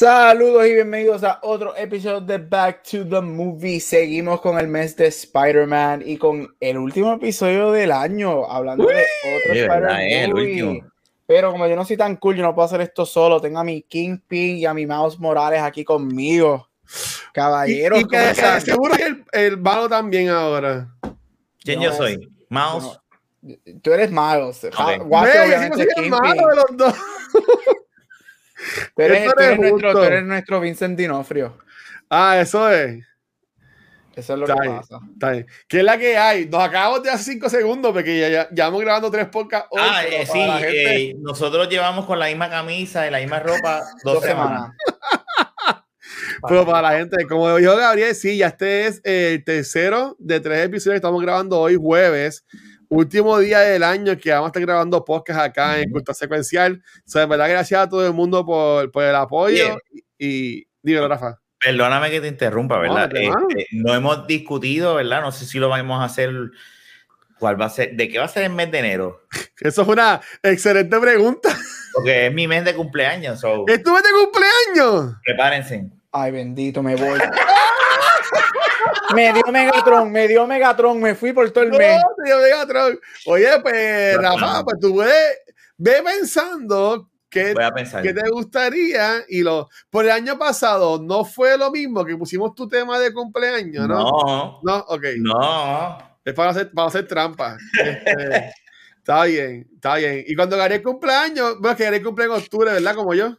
Saludos y bienvenidos a otro episodio de Back to the Movie. Seguimos con el mes de Spider-Man y con el último episodio del año, hablando de otro Spider-Man. Pero como yo no soy tan cool, yo no puedo hacer esto solo. Tengo a mi Kingpin y a mi Mouse Morales aquí conmigo. Caballeros, y, que, seguro que el, el malo también ahora. ¿Quién yo soy? Mouse. tú eres Miles. Okay. obviamente, el malo de los dos. Tú eres, nuestro, nuestro, Vincent Dinofrio. Ah, eso es. Eso es lo que pasa. ¿Qué es la que hay? Nos acabamos de hace cinco segundos porque ya, ya, ya vamos grabando tres podcasts. Ah, eh, sí, eh, nosotros llevamos con la misma camisa y la misma ropa dos, semanas. Pero para la gente, como dijo Gabriel, sí, ya este es el tercero de tres episodios que estamos grabando hoy jueves último día del año que vamos a estar grabando podcast acá en Cultura Secuencial. O sea, de verdad, gracias a todo el mundo por, por el apoyo. Y, dímelo, Rafa. Perdóname que te interrumpa, ¿verdad? No, este, no hemos discutido, ¿verdad? No sé si lo vamos a hacer. ¿Cuál va a ser? ¿De qué va a ser el mes de enero? Eso es una excelente pregunta. Porque es mi mes de cumpleaños. ¿Es tu mes de cumpleaños? Prepárense. Ay, bendito, me voy. me dio Megatron, me dio Megatron, me fui por todo el mes. No, dio Megatron. Oye, pues, Rafa, pues tú ve, ve pensando qué, qué te gustaría y lo por el año pasado no fue lo mismo que pusimos tu tema de cumpleaños, ¿no? No. No, ok. No. Es para hacer, para hacer trampa. Este, está bien, está bien. Y cuando Gary cumpleaños, bueno, que Gary cumple en octubre, ¿verdad? Como yo.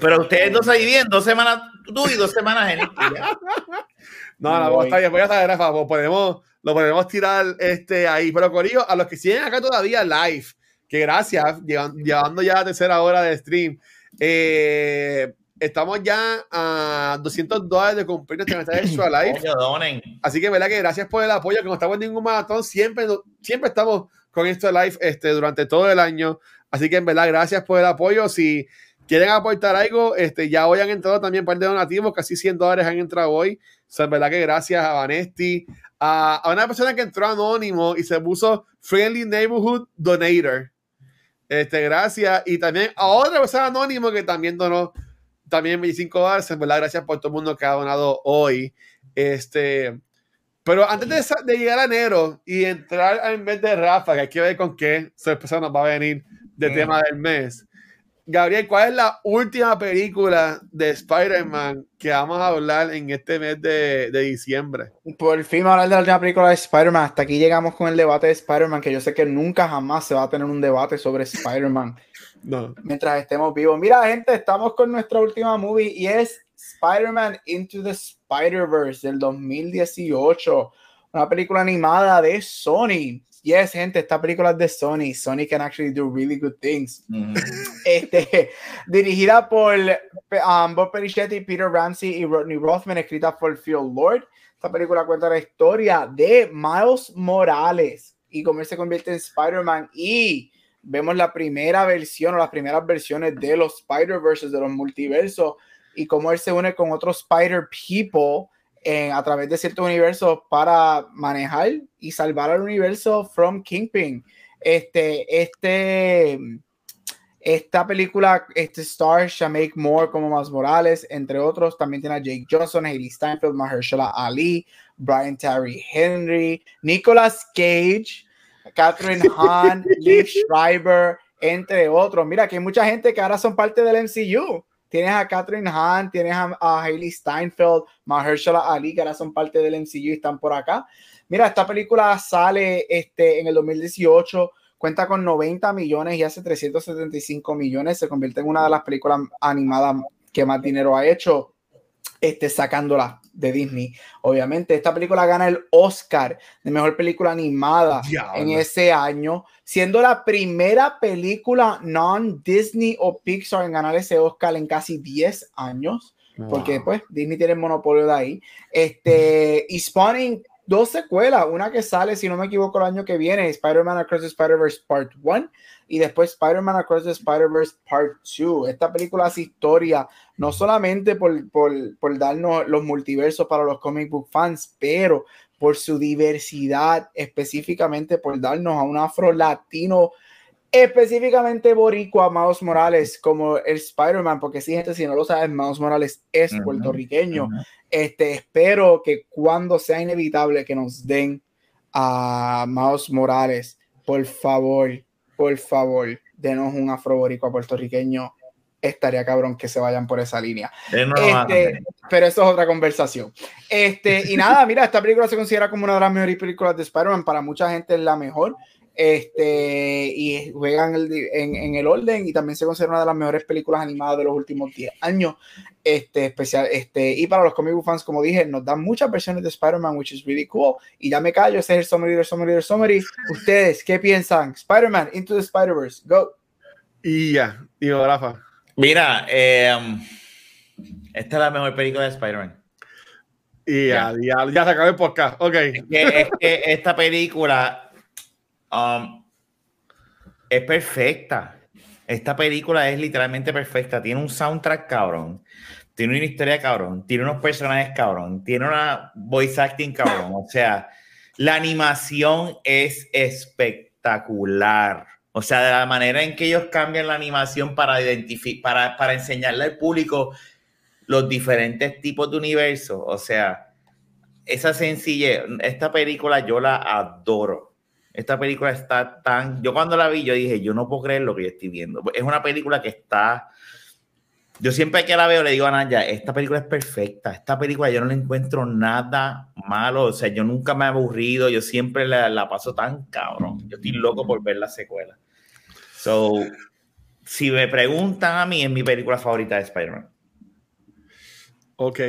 pero ustedes dos ahí bien, dos semanas tú y dos semanas en No, no, está bien, voy a saber, Rafa, pues podemos, lo podemos tirar este, ahí. Pero Corillo, a los que siguen acá todavía live, que gracias, llevando ya la tercera hora de stream. Eh, estamos ya a 200 dólares de cumplir nuestra mensaje live. Así que, ¿verdad? Que gracias por el apoyo, que no estamos en ningún maratón, siempre, siempre estamos con esto live este, durante todo el año. Así que, en verdad, gracias por el apoyo. Si quieren aportar algo, este, ya hoy han entrado también par de donativos, casi 100 dólares han entrado hoy. O sea, verdad que gracias a Vanesti, a, a, una persona que entró anónimo y se puso Friendly Neighborhood Donator. Este, gracias. Y también a otra persona anónimo que también donó también 25 dólares. En verdad, gracias por todo el mundo que ha donado hoy. Este, pero antes de, de llegar a enero y entrar en vez de Rafa, que hay que ver con qué sorpresa nos va a venir de mm. tema del mes. Gabriel, ¿cuál es la última película de Spider-Man que vamos a hablar en este mes de, de diciembre? Por fin hablar de la última película de Spider-Man. Hasta aquí llegamos con el debate de Spider-Man, que yo sé que nunca jamás se va a tener un debate sobre Spider-Man. no. Mientras estemos vivos. Mira, gente, estamos con nuestra última movie y es Spider-Man Into the Spider-Verse del 2018. Una película animada de Sony yes, gente, esta película es de Sony. Sony can actually do really good things. este, dirigida por um, Bob Perichetti, Peter Ramsey y Rodney Rothman, escrita por Phil Lord. Esta película cuenta la historia de Miles Morales y cómo él se convierte en Spider-Man y vemos la primera versión o las primeras versiones de los Spider-Verses, de los multiversos y cómo él se une con otros Spider-People a través de ciertos universos para manejar y salvar al universo from Kingpin. Este, este, esta película, este Star, Make Moore como más Morales, entre otros, también tiene a Jake Johnson, Haley Steinfeld, Mahershala Ali, Brian Terry Henry, Nicolas Cage, Catherine Hahn, Liv Schreiber, entre otros. Mira que hay mucha gente que ahora son parte del MCU. Tienes a Catherine Hahn, tienes a, Hailey Steinfeld, Mahershala Ali, que ahora son parte del MCU y están por acá. Mira, esta película sale este, en el 2018, cuenta con 90 millones y hace 375 millones. Se convierte en una de las películas animadas que más dinero ha hecho, este, sacándola de Disney. Obviamente, esta película gana el Oscar de mejor película animada en ese año, siendo la primera película non-Disney o Pixar en ganar ese Oscar en casi 10 años. Porque pues Disney tiene el monopolio de ahí. Este, y Spawning dos secuelas, una que sale, si no me equivoco, el año que viene, Spider-Man Across the Spider-Verse Part 1 y después Spider-Man Across the Spider-Verse Part 2. Esta película hace historia, no solamente por, por, por darnos los multiversos para los comic book fans, pero por su diversidad, específicamente por darnos a un afro-latino específicamente boricua Miles Morales como el Spider-Man, porque si gente, si no lo saben, Miles Morales es puertorriqueño. Este, espero que cuando sea inevitable que nos den a Miles Morales, por favor, por favor, denos un afro boricua puertorriqueño. Estaría cabrón que se vayan por esa línea. Este, pero eso es otra conversación. Este, y nada, mira, esta película se considera como una de las mejores películas de Spider-Man. Para mucha gente es la mejor este, y juegan en, en, el orden y también se considera una de las mejores películas animadas de los últimos 10 años. Este, especial, este, y para los comic book fans, como dije, nos dan muchas versiones de Spider-Man, which is really cool. Y ya me callo, ese es el summary, el summary, el summary. Ustedes, ¿qué piensan? Spider-Man, Into the Spider-Verse, go. Y ya, y Rafa. Mira, eh, esta es la mejor película de Spider-Man. Y ya, ya, ya, se acabó el podcast. Ok. es que esta película Um, es perfecta. Esta película es literalmente perfecta. Tiene un soundtrack cabrón. Tiene una historia cabrón. Tiene unos personajes cabrón. Tiene una voice acting cabrón. O sea, la animación es espectacular. O sea, de la manera en que ellos cambian la animación para para, para enseñarle al público los diferentes tipos de universos. O sea, esa sencillez, esta película yo la adoro. Esta película está tan... Yo cuando la vi, yo dije, yo no puedo creer lo que yo estoy viendo. Es una película que está... Yo siempre que la veo le digo a Naya, esta película es perfecta, esta película yo no le encuentro nada malo, o sea, yo nunca me he aburrido, yo siempre la, la paso tan cabrón, yo estoy loco por ver la secuela. So, si me preguntan a mí, es mi película favorita de Spider-Man. Ok.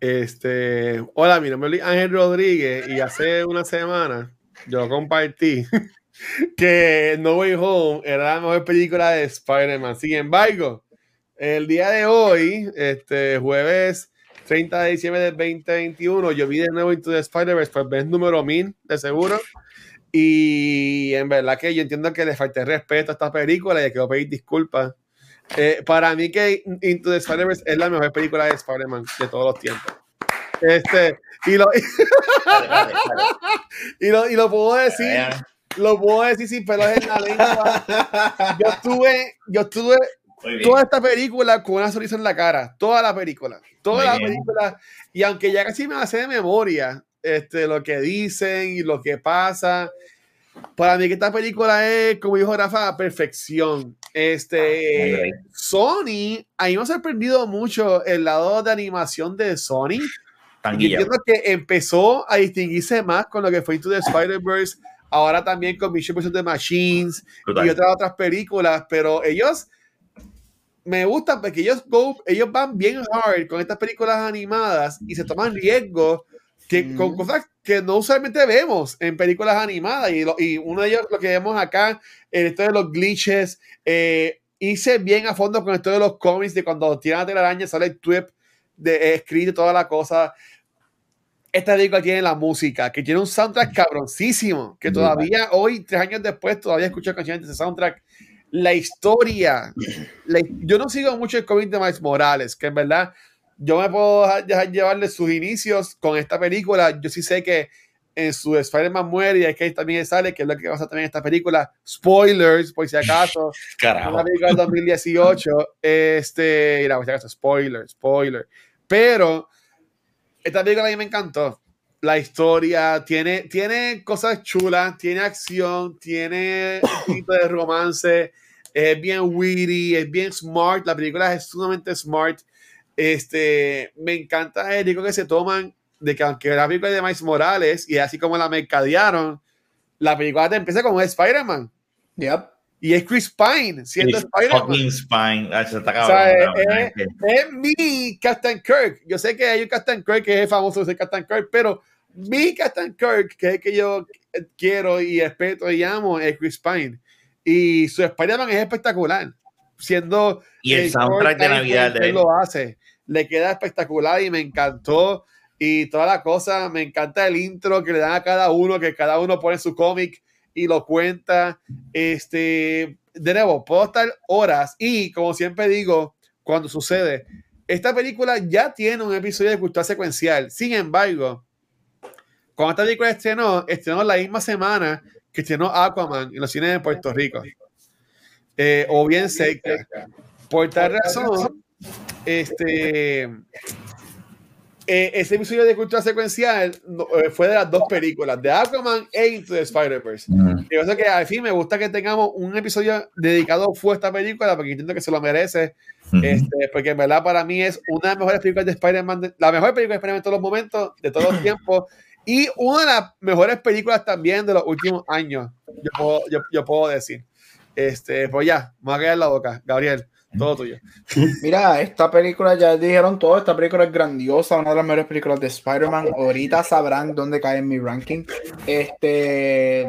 Este, hola, mi nombre es Ángel Rodríguez y hace una semana yo compartí que No Way Home era la mejor película de Spider-Man. Sin embargo, el día de hoy, este jueves 30 de diciembre del 2021, yo vi de nuevo Into the Spider-Verse por vez número 1000, de seguro. Y en verdad que yo entiendo que le falté respeto a esta película y le quiero pedir disculpas. Eh, para mí que Into the Spider-Verse es la mejor película de Spider-Man de todos los tiempos. Este, y lo, y lo, y lo puedo decir, lo puedo decir sin pelos en la lengua. Yo estuve, yo estuve toda esta película con una sonrisa en la cara, toda la película, toda la película, y aunque ya casi me hace de memoria este, lo que dicen y lo que pasa, para mí que esta película es, como dijo Rafa, perfección. Este, ah, Sony, a mí me ha sorprendido mucho el lado de animación de Sony y entiendo que empezó a distinguirse más con lo que fue Into the Spider-Verse, ahora también con Mission Impossible Machines y otras otras películas, pero ellos me gustan porque ellos, ellos van bien hard con estas películas animadas y se toman riesgos que, con cosas que no usualmente vemos en películas animadas. Y, y, uno de ellos, lo que vemos acá, en esto de los glitches, eh, hice bien a fondo con esto de los cómics, de cuando tiran la araña sale el twip de escrito toda la cosa esta película tiene la música, que tiene un soundtrack cabroncísimo, que todavía hoy, tres años después, todavía escucho canciones de ese soundtrack. La historia, yo no sigo mucho el cómic de Miles Morales, que en verdad yo me puedo dejar llevarle sus inicios con esta película. Yo sí sé que en su Spider-Man muere y es que también sale, que es lo que pasa también en esta película. Spoilers, por si acaso. Carajo. Una película del 2018. Este, mira, por si acaso, spoiler, spoiler. Pero esta película a mí me encantó. La historia tiene, tiene cosas chulas, tiene acción, tiene un tipo de romance, es bien witty, es bien smart. La película es sumamente smart. Este, me encanta el rico que se toman de que aunque la película es de Miles Morales y así como la mercadearon, la película te empieza con Spider-Man. Yep y es Chris Pine siendo Spider-Man. Pine, ah, o sea, es, es, mi Captain Kirk. Yo sé que hay un Captain Kirk que es famoso de Captain Kirk, pero mi Captain Kirk, que es el que yo quiero y respeto y amo, es Chris Pine. Y su Spider-Man es espectacular. Siendo. Y el soundtrack de Navidad de él lo hace. Le queda espectacular y me encantó. y toda la cosa. Me encanta el intro que le dan a cada uno, que cada uno pone su cómic y lo cuenta. Este, de nuevo, puedo estar horas y como siempre digo, cuando sucede, esta película ya tiene un episodio de cultura secuencial. Sin embargo, cuando esta película estrenó, estrenó la misma semana que estrenó Aquaman en los cines de Puerto Rico. Eh, o bien cerca. Por tal razón, este, eh, ese episodio de cultura secuencial eh, fue de las dos películas, de Aquaman e Into the Spider-Verse. Y eso que al fin me gusta que tengamos un episodio dedicado fue a esta película, porque entiendo que se lo merece. este, porque en verdad para mí es una de las mejores películas de Spider-Man, la mejor película de Spider-Man de todos los momentos, de todos los tiempos. Y una de las mejores películas también de los últimos años, yo puedo, yo, yo puedo decir. Este, pues ya, me voy a quedar la boca, Gabriel. Todo tuyo. Mira, esta película ya dijeron todo. Esta película es grandiosa, una de las mejores películas de Spider-Man. Ahorita sabrán dónde cae en mi ranking. Este.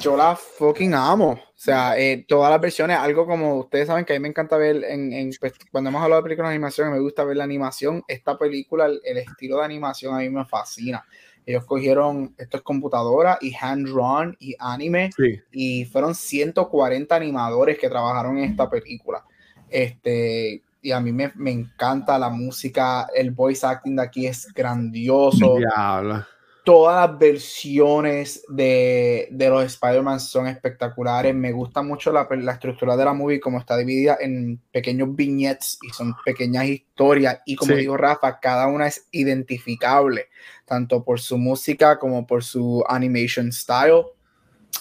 Yo la fucking amo. O sea, eh, todas las versiones, algo como ustedes saben que a mí me encanta ver en, pues, cuando hemos hablado de películas de animación, me gusta ver la animación. Esta película, el, el estilo de animación a mí me fascina. Ellos cogieron, esto es computadora y hand-drawn y anime, Sí. y fueron 140 animadores que trabajaron en esta película. Este, y a mí me, me encanta la música, el voice acting de aquí es grandioso. Diablo. Todas las versiones de, de los Spider-Man son espectaculares. Me gusta mucho la, la estructura de la movie, como está dividida en pequeños vignettes y son pequeñas historias. Y como Sí. dijo Rafa, cada una es identificable, tanto por su música como por su animation style.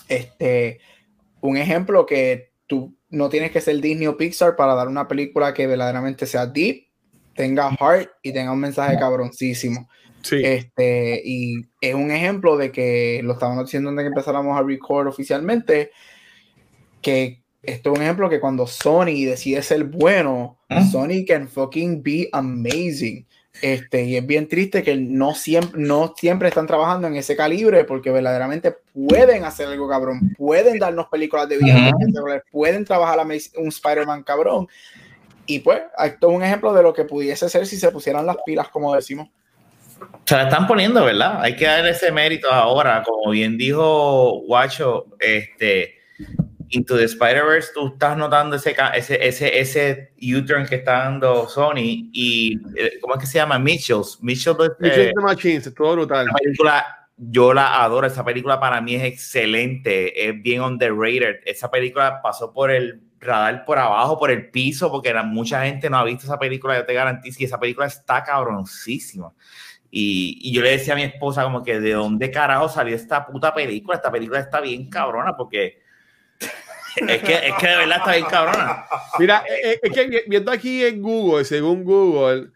Este, un ejemplo que tú no tienes que ser Disney o Pixar para dar una película que verdaderamente sea deep, tenga heart y tenga un mensaje cabroncísimo. Sí. Este, y es un ejemplo de que lo estábamos diciendo antes de que empezáramos a record oficialmente, que esto es un ejemplo que cuando Sony decide ser bueno. Sony can fucking be amazing. Este, y es bien triste que no siempre, no siempre están trabajando en ese calibre porque verdaderamente pueden hacer algo cabrón, pueden darnos películas de viajes Ujú. espectaculares, pueden trabajar a un Spider-Man cabrón. Y pues, esto es un ejemplo de lo que pudiese ser si se pusieran las pilas, como decimos. Se la están poniendo, ¿verdad? Hay que darle ese mérito ahora. Como bien dijo Guacho, este, Into the Spider-Verse, tú estás notando ese, ese, ese, ese U-turn que está dando Sony y, eh, ¿cómo es que se llama? Mitchells. Mitchells eh, Mitchell the Machines, estuvo brutal. esa película, yo la adoro. Esa película para mí es excelente. Es bien underrated. Esa película pasó por el radar por abajo, por el piso, porque la- mucha gente no ha visto esa película. Yo te garantizo que esa película está cabroncísima. Y, y yo le decía a mi esposa como que de dónde carajo salió esta puta película. Esta película está bien cabrona porque es que, es que de verdad está bien cabrona. Mira, eh, eh, es que vi- viendo aquí en Google, según Google,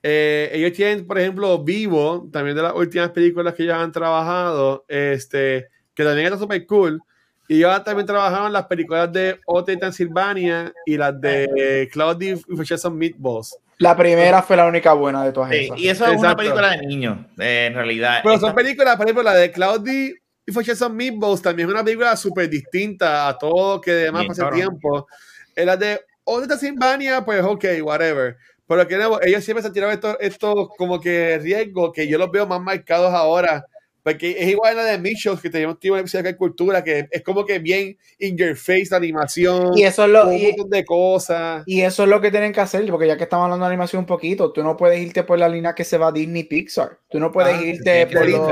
eh, ellos tienen, por ejemplo, Vivo, también de las últimas películas que ellos han trabajado, este, que también está súper cool. Y ellos también trabajaron las películas de Hotel Transilvania y las de with Some Meatballs. La primera fue la única buena de todas Sí, esas. y eso es una película de niños, eh, en realidad. Pero son películas, por ejemplo, la de Cloudy y Some Meatballs también es una película súper distinta a todo que demás Bien, pasa cabrón. tiempo. En la de Hotel Transilvania, pues ok, whatever. Pero que no, ellos siempre se han tirado estos, estos como que riesgos que yo los veo más marcados ahora. Porque es igual a la de Mitchell, que tenemos un episodio de cultura, que es como que bien in your face la animación, Y eso es lo, un y, montón de cosas. y eso es lo que tienen que hacer, porque ya que estamos hablando de animación un poquito, tú no puedes irte por la línea que se va Disney Pixar. Tú no puedes Ah, irte por lo,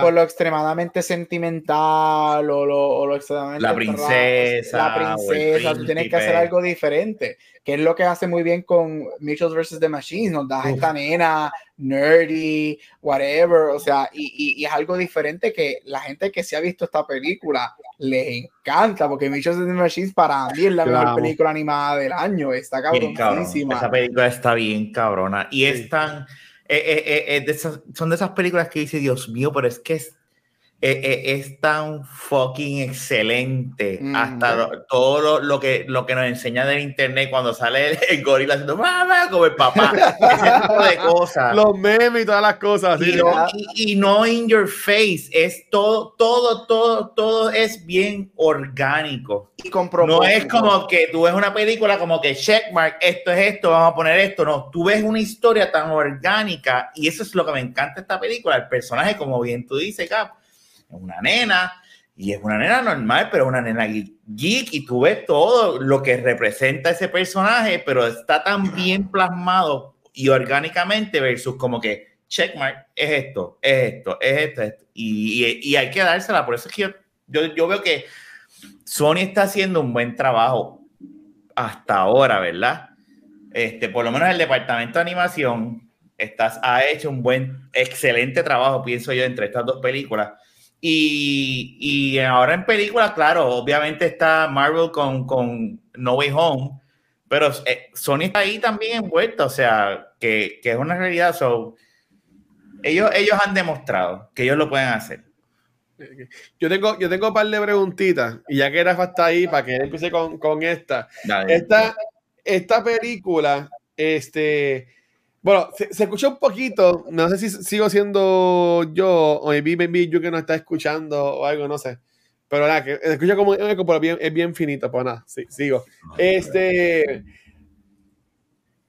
por lo extremadamente sentimental o lo, o lo extremadamente La princesa, La o el princesa, tú tienes que hacer algo diferente, que es lo que hace muy bien con Mitchell vs. The Machines. Nos da esta nena nerdy, whatever, o sea, y, y- y es algo diferente que la gente que se ha visto esta película les encanta, porque Mitchell vs. The Machines para mí es la Yo mejor película animada del año, está cabroncísima. Esa película está bien cabrona. Y Sí. es tan. eh, eh, eh, de esas- son de esas películas que dice, Dios mío, pero es que es. Eh, eh, es tan fucking excelente. Hasta todo lo, que, lo que nos enseña del internet cuando sale el, gorila haciendo mamá como el papá. ese tipo de cosas. Los memes y todas las cosas. Y, no, y, no in your face. Es todo, todo, todo, todo es bien orgánico. Y con No es como que tú ves una película como que checkmark, esto es esto, vamos a poner esto. No, tú ves una historia tan orgánica y eso es lo que me encanta de esta película. El personaje, como bien tú dices, Cap una nena y es una nena normal, pero una nena geek y tú ves todo lo que representa ese personaje, pero está tan bien plasmado y orgánicamente versus como que checkmark es esto, es esto, es esto, Y, y, hay que dársela, por eso es que yo, yo, veo que Sony está haciendo un buen trabajo hasta ahora, ¿verdad? Este, por lo menos el departamento de animación estás, ha hecho un buen, excelente trabajo, pienso yo, entre estas dos películas y, y, ahora en películas, claro, obviamente está Marvel con, con No Way Home, pero eh, Sony está ahí también envuelta, o sea, que, que es una realidad. So, ellos, ellos han demostrado que ellos lo pueden hacer. Yo tengo, yo tengo un par de preguntitas, y ya que Rafa está ahí, para que empiece con, con esta. esta, esta película, este bueno, se, se, escucha un poquito, no sé si sigo siendo yo o maybe, maybe yo que no está escuchando o algo, no sé. Pero nada, que se escucha como eco, pero bien, es bien finito, pues nada, sí, sigo. Este.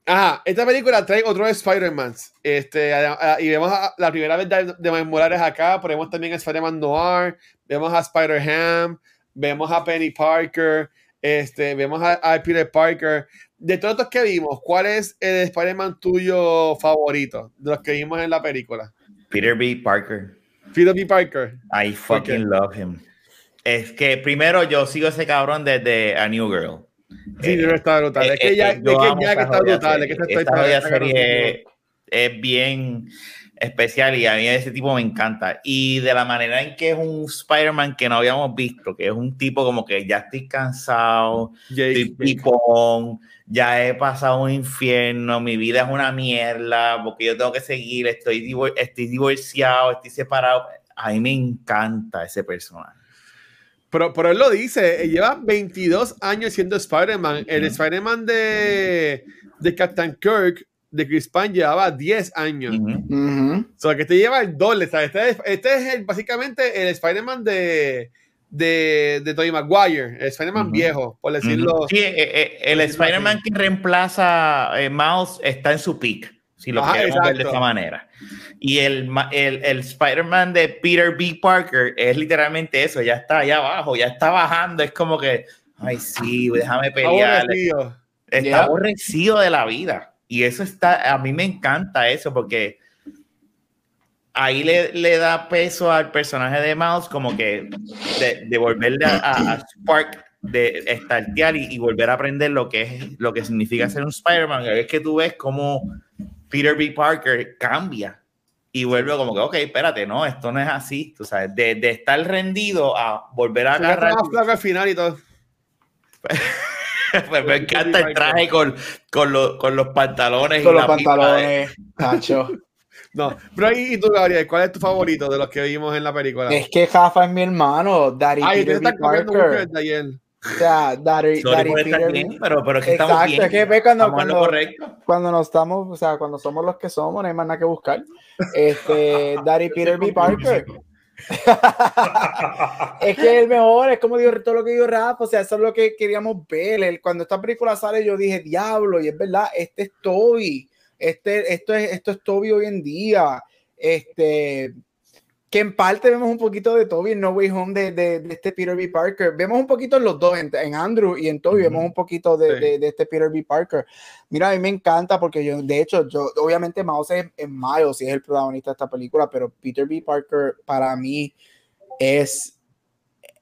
Ajá, esta película trae otro Spider-Man. Este, y vemos a, la primera vez de, de Morales acá, pero vemos también a Spider-Man Noir, vemos a Spider-Ham, vemos a Penny Parker, este, vemos a, a Peter Parker de todos los que vimos, ¿cuál es el Spider-Man tuyo favorito de los que vimos en la película? Peter B. Parker. Peter B. Parker. I fucking love him. Es que primero yo sigo ese cabrón desde A New Girl. Sí, eh, está brutal. es que ya, es que ya que está brutal. Es que esta serie es bien especial y a mí ese tipo me encanta. Y de la manera en que es un Spider-Man que no habíamos visto, que es un tipo como que ya estoy cansado, estoy pipón, ya he pasado un infierno, mi vida es una mierda, porque yo tengo que seguir, estoy, estoy divorciado, estoy separado. A mí me encanta ese personaje. Pero, pero él lo dice, lleva 22 años siendo Spider-Man. El Spider-Man de, de Captain Kirk de Chris Pine llevaba 10 años. O sea, que este lleva el doble. Este, es, este es básicamente el Spider-Man de, de, de Tobey Maguire, el Spider-Man viejo, por decirlo. Sí, eh, eh, el Spider-Man que reemplaza eh, Miles está en su peak, si lo queremos ver de esta manera. Y el, el, el Spider-Man de Peter B. Parker es literalmente eso, ya está allá abajo, ya está bajando, es como que, ay, sí, déjame pelear. Está aborrecido de la vida. Y eso está, a mí me encanta eso porque ahí le, le da peso al personaje de Mouse como que de, de volverle a, Spark de estartear y, y, volver a aprender lo que es lo que significa ser un Spider-Man. Es que tú ves como Peter B. Parker cambia y vuelve como que, ok, espérate, no, esto no es así, tú sabes, de, de estar rendido a volver a agarrar. al final y todo. Pues me encanta el traje con, con, con los pantalones. Con los pantalones, Tacho. No, pero y tú, Gabriel, ¿cuál es tu favorito de los que vimos en la película? Es que Jafa es mi hermano, Daddy Ay, Peter B. Parker. De ayer. O sea, Daddy, Daddy Peter bien, pero, pero es que Exacto, estamos bien. es que ve cuando, cuando, cuando nos estamos, o sea, cuando somos los que somos, no hay más nada que buscar. Este, Daddy Peter B. Parker. es que el mejor, es como digo todo lo que dijo Rafa, o sea, eso es lo que queríamos ver. Cuando esta película sale, yo dije, diablo, y es verdad, este es Toby, este, esto, es, esto es Toby hoy en día. Este, que en parte vemos un poquito de Toby en No Way Home de, de, este Peter B. Parker. Vemos un poquito en los dos, en, Andrew y en Toby, vemos un poquito de, de, este Peter B. Parker. Mira, a mí me encanta porque yo, de hecho, yo, obviamente Mouse es, es Miles y es el protagonista de esta película, pero Peter B. Parker para mí es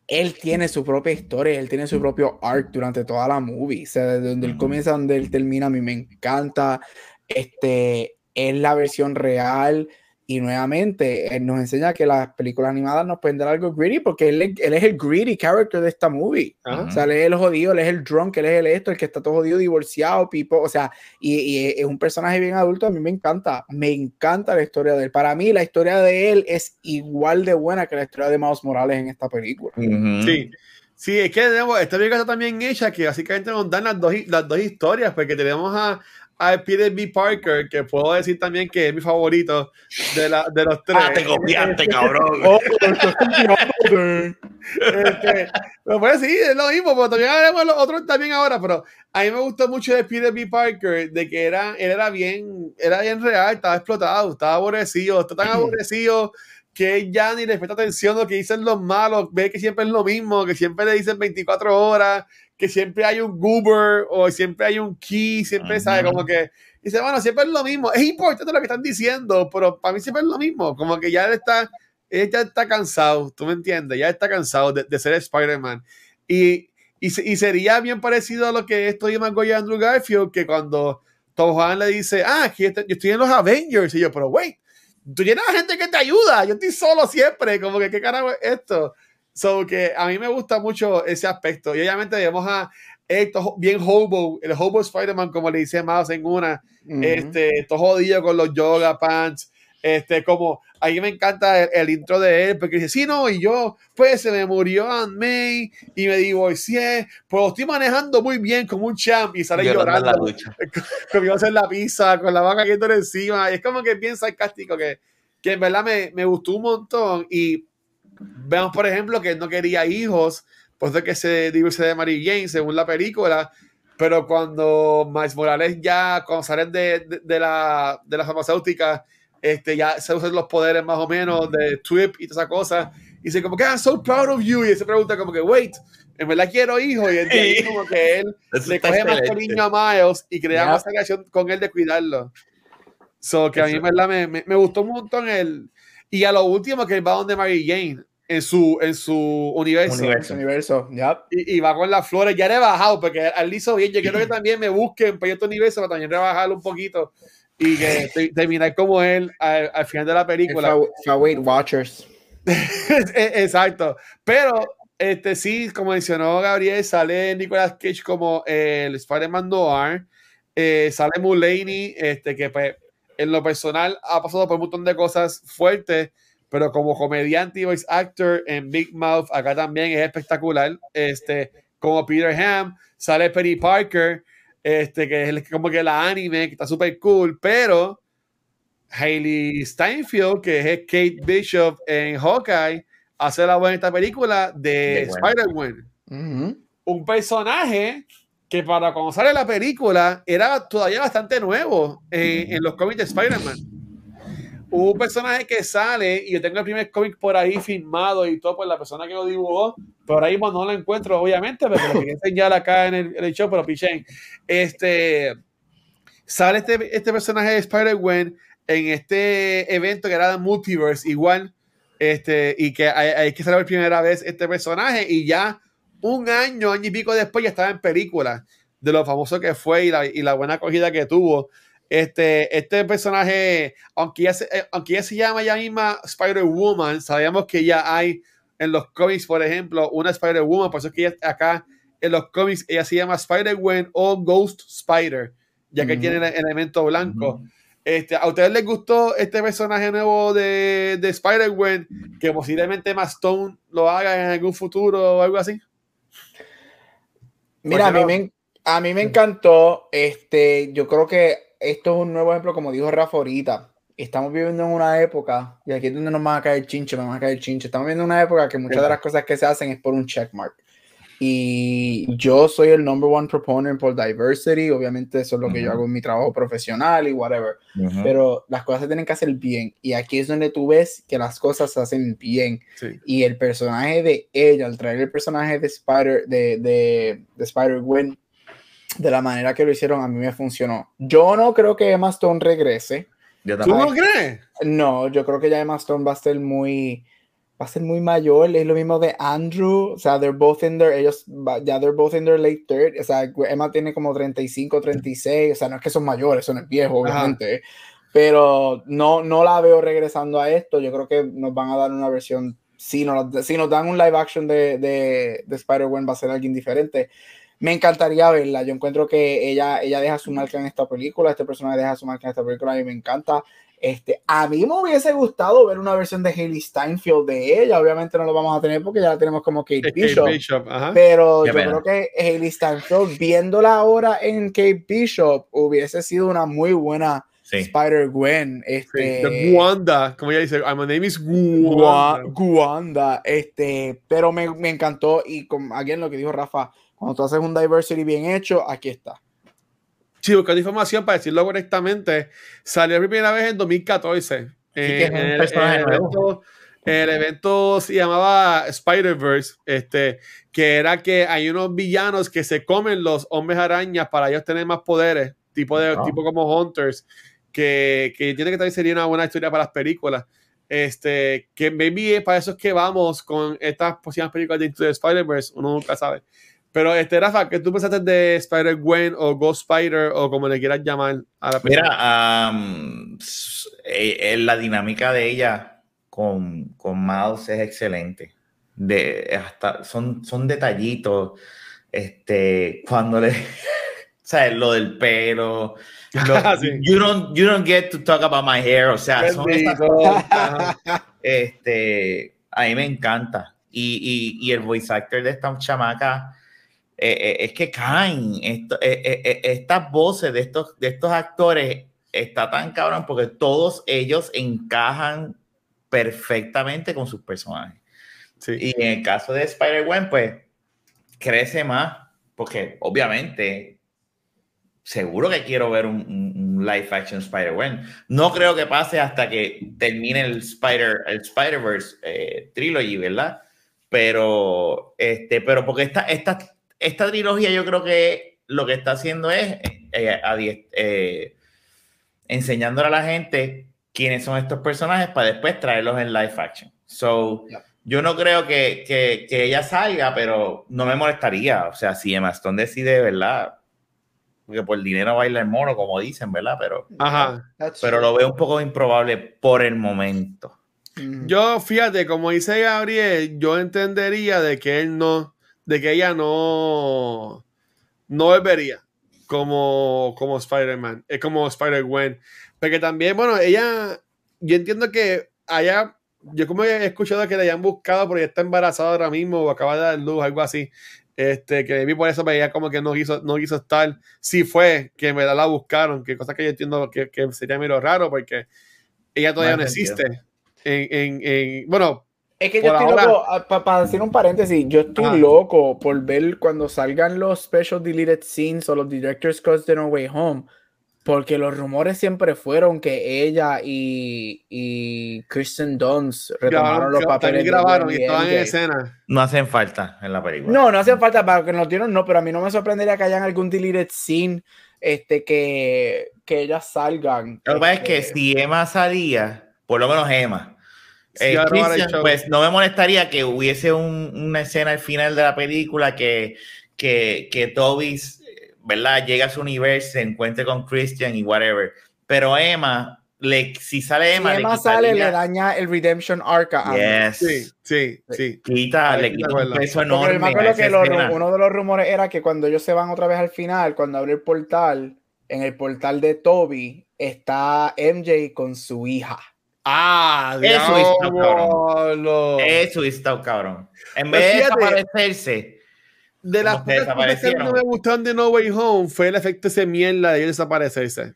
él tiene su propia historia, él tiene su propio arc durante toda la movie. O sea, desde donde él comienza, donde él termina, a mí me encanta. Este es la versión real Y nuevamente, él nos enseña que las películas animadas nos pueden dar algo greedy porque él, él es el greedy character de esta movie. O sea, él es el jodido, él es el drunk, él es el esto, el que está todo jodido, divorciado, pipo. O sea, y, y, es un personaje bien adulto. A mí me encanta, me encanta la historia de él. Para mí, la historia de él es igual de buena que la historia de Miles Morales en esta película. Sí. Sí, es que tenemos, esta película está también hecha que básicamente nos dan las dos, las dos historias, porque tenemos a, a Peter B. Parker, que puedo decir también que es mi favorito de, la, de los tres. Ah, te copiaste, cabrón. oh, este, pues sí, es lo mismo, pero también haremos los otros también ahora, pero a mí me gustó mucho de Peter B. Parker, de que era, él era bien, era bien real, estaba explotado, estaba aborrecido, está tan aborrecido que ya ni le presta atención a lo que dicen los malos, ve que siempre es lo mismo, que siempre le dicen 24 horas, que siempre hay un goober o siempre hay un key, siempre sabe como que dice, bueno, siempre es lo mismo. Es importante lo que están diciendo, pero para mí siempre es lo mismo, como que ya él está, él ya está cansado, tú me entiendes, ya está cansado de, de ser Spider-Man. Y, y, y, sería bien parecido a lo que estoy en y Andrew Garfield, que cuando Tom Juan le dice, ah, yo estoy en los Avengers, y yo, pero wait, tú tienes gente que te ayuda, yo estoy solo siempre, como que qué carajo es esto. So que a mí me gusta mucho ese aspecto. Y obviamente vemos a esto bien hobo, el hobo Spider-Man, como le dice Miles en una, este, todo jodido con los yoga pants. Este, como, a mí me encanta el, intro de él, porque dice, sí, no, y yo, pues se me murió Aunt May y me divorcié, pues lo estoy manejando muy bien como un champ y sale llorando, comiéndose la pizza, con la vaca quieto encima, y es como que es bien sarcástico, que, que en verdad me, me gustó un montón, y vemos, por ejemplo, que él no quería hijos, pues de que se divorció de Mary Jane, según la película, pero cuando Miles Morales ya, cuando salen de, de, la, de la farmacéutica, este, ya se usan los poderes más o menos de Twip y todas esas cosas. Y dice como que, I'm so proud of you. Y se pregunta como que, wait, en verdad quiero hijo. Y él como que él le coge más cariño a Miles y crea más relación con él de cuidarlo. So que a mí en verdad me, me, me, gustó un montón el... Y a lo último que él va donde Mary Jane en su, en su universo. Universo, universo. Yep. Y, y, va con las flores. Ya he bajado porque él hizo bien. Yo quiero que también me busquen para este universo para también rebajarlo un poquito y que terminar como él al, al final de la película. Weight Watchers. Exacto. Pero este sí, como mencionó Gabriel, sale Nicolas Cage como el Spider-Man Noir. Eh, sale Mulaney, este, que pues, en lo personal ha pasado por un montón de cosas fuertes, pero como comediante y voice actor en Big Mouth, acá también es espectacular. Este, como Peter Ham, sale Perry Parker, este, que es como que la anime, que está súper cool, pero Hailey Steinfeld, que es Kate Bishop en Hawkeye, hace la buena esta película de Spider-Man. Un personaje que para cuando sale la película era todavía bastante nuevo en, en los cómics de Spider-Man un personaje que sale, y yo tengo el primer cómic por ahí filmado y todo, por la persona que lo dibujó, por ahí no lo encuentro, obviamente, pero lo quería enseñar acá en el, en el show, pero pichen. Este, sale este, este personaje de Spider-Gwen en este evento que era de Multiverse, igual, este, y que hay, que por primera vez este personaje, y ya un año, año y pico después ya estaba en película de lo famoso que fue y la, y la buena acogida que tuvo. Este, este personaje, aunque ya, se, eh, aunque ya se llama ya misma Spider-Woman, sabemos que ya hay en los cómics, por ejemplo, una Spider-Woman, por eso es que acá en los cómics ella se llama Spider-Gwen o Ghost Spider, ya que uh -huh. tiene el elemento blanco. Uh -huh. Este, ¿A ustedes les gustó este personaje nuevo de, de Spider-Gwen? Que posiblemente Stone lo haga en algún futuro o algo así. Mira, a mí, me, a mí me encantó. Este, yo creo que esto es un nuevo ejemplo, como dijo Rafa ahorita. Estamos viviendo en una época, y aquí es donde nos van a caer chinche, nos van a caer chinche. Estamos viviendo en una época que muchas de las cosas que se hacen es por un checkmark. Y yo soy el number one proponent por diversity. Obviamente, eso es lo que uh -huh. yo hago en mi trabajo profesional y whatever. Uh -huh. Pero las cosas se tienen que hacer bien. Y aquí es donde tú ves que las cosas se hacen bien. Sí. Y el personaje de ella, al traer el personaje de Spider, de, de, de Spider-Gwen, de la manera que lo hicieron, a mí me funcionó. Yo no creo que Emma Stone regrese. ¿Tú no crees? No, yo creo que ya Emma Stone va a ser muy va a ser muy mayor, es lo mismo de Andrew, o sea, they're both in their, ellos, ya they're both in their late third, o sea, Emma tiene como 35, 36, o sea, no es que son mayores, son el viejo, obviamente, pero no, no la veo regresando a esto. Yo creo que nos van a dar una versión. Si nos, si nos dan un live action de, de, de Spider-Man, va a ser alguien diferente. Me encantaría verla. Yo encuentro que ella, ella deja su marca en esta película. Este personaje deja su marca en esta película y me encanta. Este, a mí me hubiese gustado ver una versión de Haley Steinfeld de ella. Obviamente no lo vamos a tener porque ya la tenemos como Kate Bishop. Bishop pero yo creo que Haley Steinfeld, viéndola ahora en Kate Bishop, hubiese sido una muy buena Spider-Gwen. Este, Wanda, como ella dice, my name is Wanda. Este, pero me, me encantó y con alguien lo que dijo Rafa, cuando tú haces un diversity bien hecho, aquí está. Sí, buscando información para decirlo correctamente, salió por primera vez en 2014. Eh, en el, evento, el, evento, se llamaba Spider-Verse, este, que era que hay unos villanos que se comen los hombres arañas para ellos tener más poderes, tipo, de, tipo como Hunters, que, que tiene que también sería una buena historia para las películas. Este, que maybe para eso es que vamos con estas posibles películas de Into the Spider-Verse, uno nunca sabe. Pero, este, Rafa, ¿qué tú pensaste de Spider-Gwen o Ghost Spider o como le quieras llamar a la película? Mira, eh, la dinámica de ella con, con Miles es excelente. De, hasta, son, son detallitos. Este, cuando le. ¿Sabes? Lo del pelo. you, don't, you don't get to talk about my hair. O sea, son este, a mí me encanta. Y, y, y el voice actor de esta chamaca eh, eh, es que caen eh, estas voces de estos, de estos actores está tan cabrón porque todos ellos encajan perfectamente con sus personajes. Y en el caso de Spider-Man, pues crece más porque obviamente seguro que quiero ver un, live action Spider-Man. No creo que pase hasta que termine el Spider el Spider-Verse trilogy, ¿verdad? Pero este, pero porque esta, esta esta trilogía yo creo que lo que está haciendo es eh, eh, enseñándole a la gente quiénes son estos personajes para después traerlos en live action. So, yo no creo que, que, que, ella salga, pero no me molestaría. O sea, si Emma Stone decide, ¿verdad? Porque por el dinero baila el mono, como dicen, ¿verdad? Pero, pero lo veo un poco improbable por el momento. Yo, fíjate, como dice Gabriel, yo entendería de que él no de que ella no, no volvería como, como Spider-Man, es como Spider-Gwen. Porque también, bueno, ella, yo entiendo que allá, yo como he escuchado que la hayan buscado porque está embarazada ahora mismo o acaba de dar luz, algo así. Este, que vi por eso veía como que no quiso, no quiso estar. Sí fue que me la buscaron, que cosa que yo entiendo que, que sería medio raro porque ella todavía no, existe. En, en, en, bueno, es que yo estoy loco, ah, para decir un paréntesis, yo estoy loco por ver cuando salgan los special deleted scenes o los director's cuts de No Way Home, porque los rumores siempre fueron que ella y, y Kristen Dunst retomaron los papeles. grabaron y estaban en escena. No hacen falta en la película. No, no hacen falta para que nos dieron, no, pero a mí no me sorprendería que hayan algún deleted scene este, que, que ellas salgan. Lo que pasa es que este si Emma salía, por lo menos Emma eh, pues no me molestaría que hubiese una escena al final de la película que, que, que Toby, ¿verdad? Llega a su universo, se encuentre con Christian y whatever. Pero Emma, le, si sale Emma, si Emma sale, le daña el Redemption Arc a Sí, sí, sí. Quita, le quita un peso enorme. uno de los rumores era que cuando ellos se van otra vez al final, cuando abre el portal, en el portal de Toby, está MJ con su hija. Ah, eso está cabrón. Eso está cabrón. En vez de desaparecerse. De las cosas que no me gustaron de No Way Home fue el efecto de mierda de desaparecerse.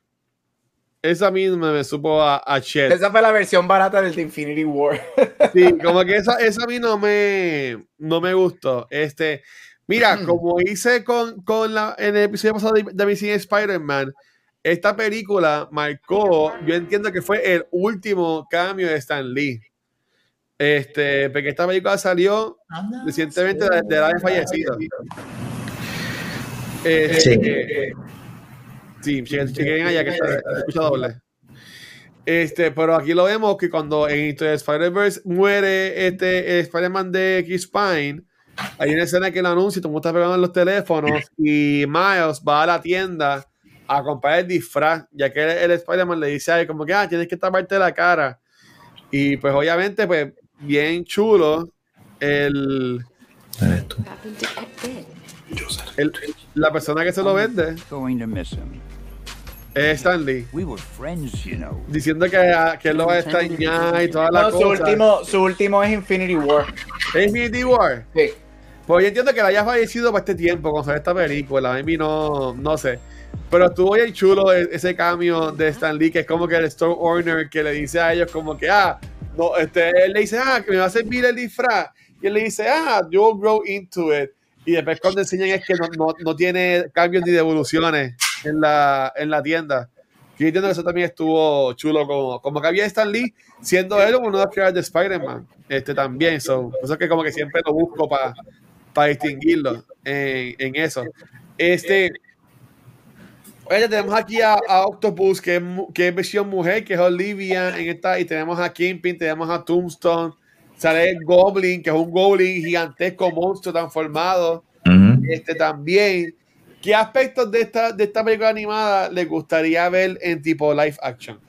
Esa misma me supo a, a Esa fue la versión barata del Infinity War. sí, como que esa, esa a mí no me, no me gustó. Este, mira, como hice con, con la, en el episodio pasado de, de Missing Spider-Man, esta película marcó, yo entiendo que fue el último cambio de Stan Lee. Este, porque esta película salió recientemente de, de la fallecido. Este, sí. sí, chequen allá que está, escucha doble. Este, pero aquí lo vemos que cuando en Spider-Verse muere este Spider-Man de X Pine, hay una escena que lo anuncia todo el mundo está pegando en los teléfonos y Miles va a la tienda a comprar el disfraz, ya que el, Spider-Man le dice a él como que, ah, tienes que taparte la cara. Y pues obviamente, pues bien chulo el... el la persona que se lo vende es Stanley. Diciendo que, que él lo va a extrañar y toda la no, Su último, su último es Infinity War. ¿Es Infinity War? Sí. Pues yo entiendo que la haya fallecido para este tiempo con esta película. A mí no, no sé. Pero estuvo bien chulo e, ese cambio de Stan Lee, que es como que el Stone Owner que le dice a ellos como que, ah, no, este, él le dice, ah, que me va a servir el disfraz. Y él le dice, ah, you'll grow into it. Y después cuando enseñan es que no, no, no tiene cambios ni devoluciones en la, en la tienda. Yo entiendo que eso también estuvo chulo, como, como que había Stan Lee siendo él uno de los creadores de Spider-Man. Este, también, so, eso es que como que siempre lo busco para para distinguirlo en, en, eso. Este, oye, tenemos aquí a, Octopus, que es, que es versión mujer, que es Olivia en esta, y tenemos a Kingpin, tenemos a Tombstone, sale el Goblin, que es un Goblin gigantesco monstruo transformado. Este también. ¿Qué aspectos de esta, de esta película animada les gustaría ver en tipo live action?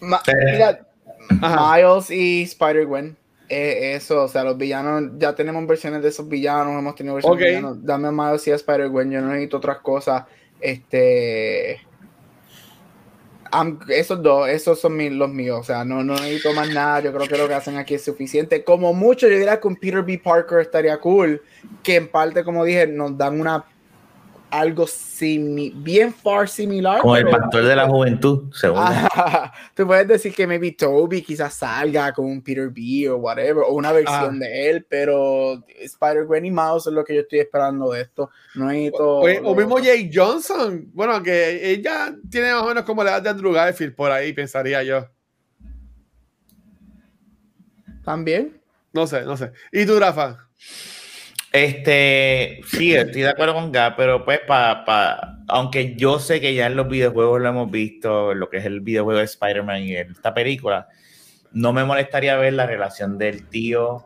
mira, Miles y Spider-Gwen. Eh, eso, o sea, los villanos, ya tenemos versiones de esos villanos, hemos tenido versiones de villanos. Dame más a Spider-Gwen, yo no necesito otras cosas. Este. esos dos, esos son los míos, o sea, no, no necesito más nada. Yo creo que lo que hacen aquí es suficiente. Como mucho, yo diría que un Peter B. Parker estaría cool, que en parte, como dije, nos dan una algo bien far similar. Como el pastor de la juventud, según. tú puedes decir que maybe Toby quizás salga con un Peter B o whatever, o una versión ah. de él, pero Spider-Gwen y Mouse es lo que yo estoy esperando de esto. No o, o, mismo Jake Johnson, bueno, que ella tiene más o menos como la edad de Andrew Garfield por ahí, pensaría yo. También. No sé, no sé. ¿Y tú, Rafa? Este, sí, estoy de acuerdo con Gap, pero pues para, aunque yo sé que ya en los videojuegos lo hemos visto, lo que es el videojuego de Spider-Man y esta película, no me molestaría ver la relación del tío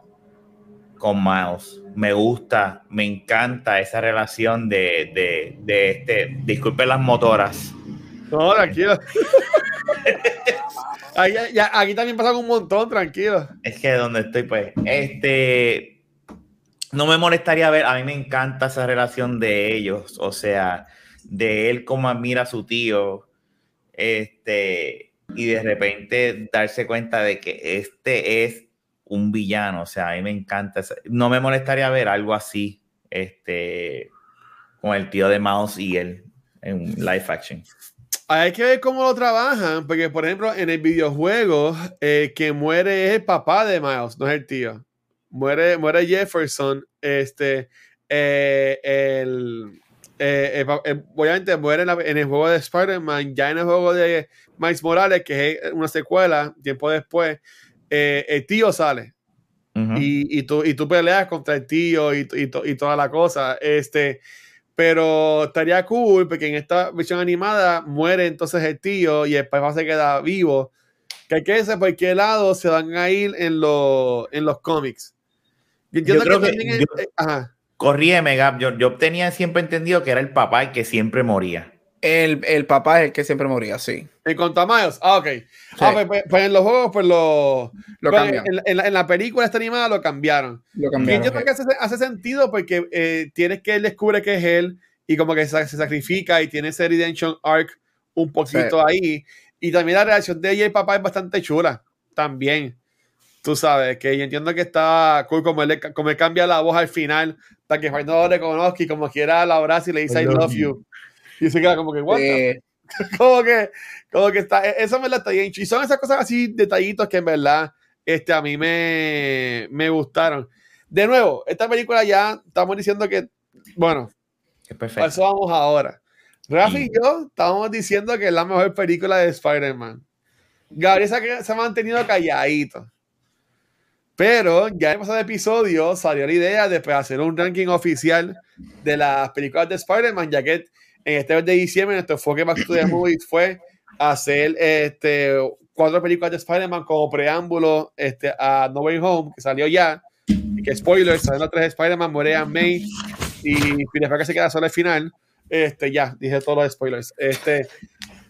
con Miles. Me gusta, me encanta esa relación de, de, de este, disculpen las motoras. No, tranquilo. aquí también pasa un montón, tranquilo. Es que donde estoy, pues, este, no me molestaría ver, a mí me encanta esa relación de ellos, o sea, de él como admira a su tío, este, y de repente darse cuenta de que este es un villano, o sea, a mí me encanta, no me molestaría ver algo así, este, con el tío de Mouse y él en live action. Hay que ver cómo lo trabajan, porque por ejemplo en el videojuego eh, que muere es el papá de Miles, no es el tío muere, muere Jefferson, este, eh, el, eh, eh, obviamente muere en, el juego de Spider-Man, ya en el juego de Miles Morales, que es una secuela, tiempo después, el tío sale. y, y, tú, y tú peleas contra el tío y, y, toda la cosa. Este, pero estaría cool porque en esta versión animada muere entonces el tío y el papá se queda vivo. Que hay que decir por qué lado se van a ir en, en los cómics. Yo, creo que, corríeme, Gab, yo, yo tenía siempre entendido que era el papá el que siempre moría. El, el, papá es el que siempre moría, sí. En cuanto a Miles, ah, ok. Ah, pues, pues, pues, en los juegos, pues lo, lo pues, en, en, la, en, la, película esta animada lo cambiaron. Lo cambiaron. Y yo creo que hace, hace, sentido porque eh, tienes que él descubre que es él y como que se, se, sacrifica y tiene ese redemption arc un poquito ahí. Y también la relación de ella y el papá es bastante chula. También tú sabes, que yo entiendo que está cool como él, como cambia la voz al final, para que Juan no lo reconozca y como quiera la abraza y le dice I love you. Y se queda como que, what como que, como que está, e, eso me la está bien. Y son esas cosas así, detallitos que en verdad este, a mí me, me gustaron. De nuevo, esta película ya estamos diciendo que, bueno, perfecto. eso vamos ahora. Rafi y yo estábamos diciendo que es la mejor película de Spider-Man. Gabriel se, se ha mantenido calladito. Pero ya en el pasado episodio salió la idea de pues, hacer un ranking oficial de las películas de Spider-Man, ya que en este mes de diciembre nuestro enfoque más de Movies fue hacer este, cuatro películas de Spider-Man como preámbulo este, a No Way Home, que salió ya. Y que spoiler, salen los tres Spider-Man, muere May y después que se queda solo al final, este, ya, dije todos los spoilers. Este,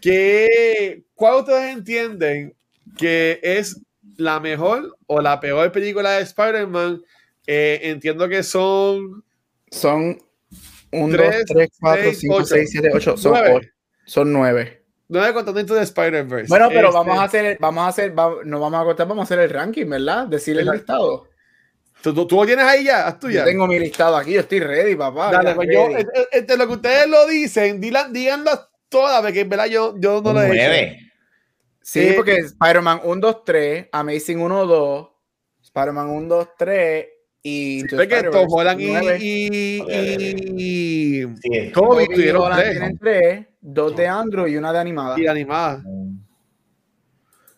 ¿qué, ¿Cuál ustedes entienden que es la mejor o la peor película de Spider-Man? Eh, entiendo que son. Son 1, 2, 3, 4, 5, 6, 7, 8. Son 9. Son 9. 9 contando de Spider-Verse. Bueno, pero este... vamos a hacer, vamos a hacer, no vamos a contar, vamos a hacer el ranking, ¿verdad? Decir el listado. ¿Tú, tú, lo tienes ahí ya? ¿Haz tuya? Yo tengo mi listado aquí, yo estoy ready, papá. Dale, pues yo, entre lo que ustedes lo dicen, díganlo todas, porque en verdad yo, yo no lo he hecho. Sí, eh, porque Spider-Man 1, 2, 3, Amazing 1, 2, Spider-Man 1, 2, 3 y... Es que Tom Holland y... y, y, y Kobe tuvieron tres. Tienen tres, dos de Android y una de animada. Y de animada.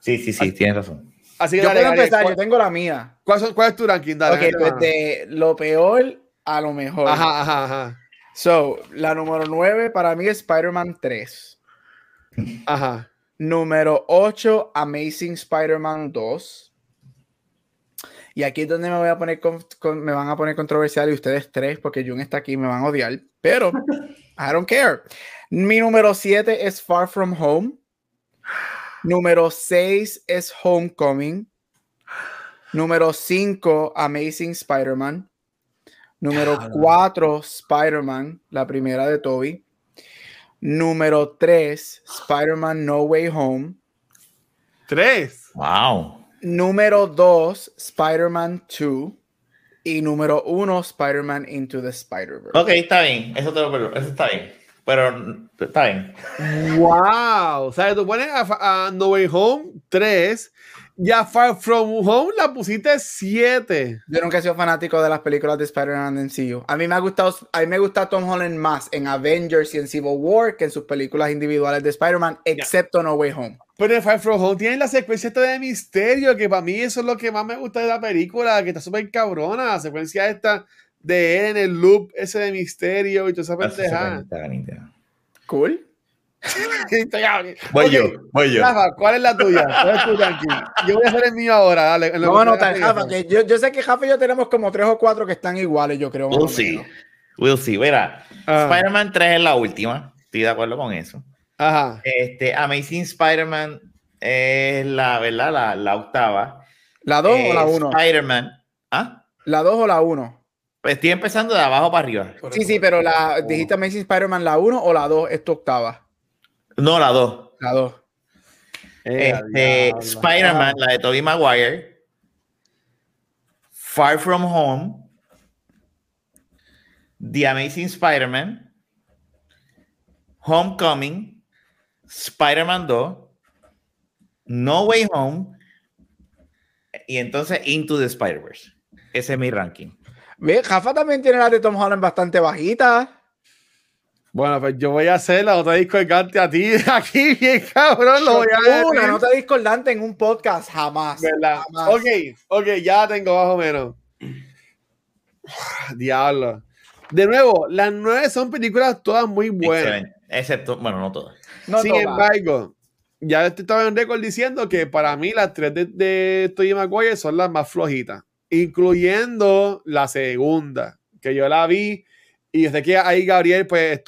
Sí, sí, sí, tienes razón. Así que yo dale, puedo empezar, dale, yo tengo la mía. ¿Cuál, cuál es tu ranking? Dale, ok, pues de lo peor a lo mejor. Ajá, ajá, ajá. So, la número 9 para mí es Spider-Man 3. Ajá. Número 8, Amazing Spider-Man 2. Y aquí es donde me voy a poner con, con, me van a poner controversial y ustedes tres, porque Jun está aquí, me van a odiar. Pero I don't care. Mi número 7 es Far From Home. Número 6 es Homecoming. Número 5, Amazing Spider-Man. Número 4, Spider-Man, la primera de Toby. Número 3, Spider-Man No Way Home. 3. Wow. Número 2, Spider-Man 2. Y número 1, Spider-Man Into the Spider-Verse. Ok, está bien. Eso, te lo, eso está bien. Pero está bien. Wow. O sea, tú pones a, a No Way Home 3 ya Far From Home la pusiste 7. Yo nunca he sido fanático de las películas de Spider-Man en sí. A mí me ha gustado, a mí me gusta Tom Holland más en Avengers y en Civil War que en sus películas individuales de Spider-Man, excepto No Way Home. Pero en Far From Home tiene la secuencia esta de misterio, que para mí eso es lo que más me gusta de la película, que está súper cabrona, la secuencia esta de él en el loop ese de misterio y toda esa pendeja. Cool. voy yo, voy yo. Rafa, ¿cuál es la tuya? ¿Cuál es tu Yo voy a hacer el mío ahora, dale. Vamos a anotar, Rafa, que yo, yo, sé que Rafa y yo tenemos como tres o cuatro que están iguales, yo creo. We'll see. We'll see. Mira, uh. Spider-Man 3 es la última. Estoy de acuerdo con eso. Ajá. Este, Amazing Spider-Man es la, ¿verdad? La, la octava. ¿La 2 eh, o la 1? Spider-Man. ¿Ah? ¿La 2 o la 1? Pues estoy empezando de abajo para arriba. Sí, sí, pero la, dijiste Amazing Spider-Man la 1 o la 2 es tu octava. No, la 2. La 2. Este, Spider-Man, la de Tobey Maguire. Far From Home. The Amazing Spider-Man. Homecoming. Spider-Man 2. No Way Home. Y entonces Into the Spider-Verse. Ese es mi ranking. Ve, Jafa también tiene la de Tom Holland bastante bajita. Bueno, pues yo voy a hacer la nota discordante a ti, aquí, bien cabrón, lo voy a hacer. Una nota discordante en un podcast, jamás. ¿Verdad? Jamás. Ok, ok, ya tengo más o menos. Diablo. De nuevo, las nueve son películas todas muy buenas. Excelente. Excepto, bueno, no todas. No Sin todas. embargo, ya estaba en récord diciendo que para mí las tres de, de Maguire son las más flojitas, incluyendo la segunda, que yo la vi y desde que ahí Gabriel, pues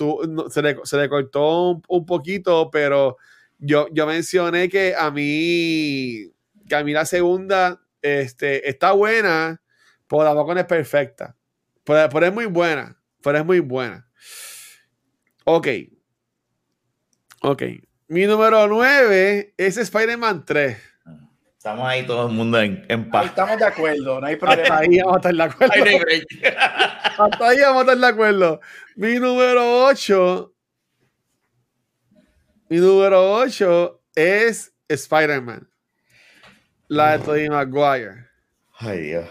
se, le, se le cortó un, un, poquito, pero yo, yo mencioné que a mí, que a mí la segunda este, está buena, pero tampoco no es perfecta. Pero, pero es muy buena, pero es muy buena. Ok. Ok. Mi número 9 es Spider-Man 3. Estamos ahí todo el mundo en, en paz. Estamos de acuerdo, no hay problema. Ahí vamos a estar de acuerdo. Hasta ahí vamos a estar de acuerdo. Mi número 8. Mi número 8 es Spider-Man. La de Tobey Maguire. Ay, Dios.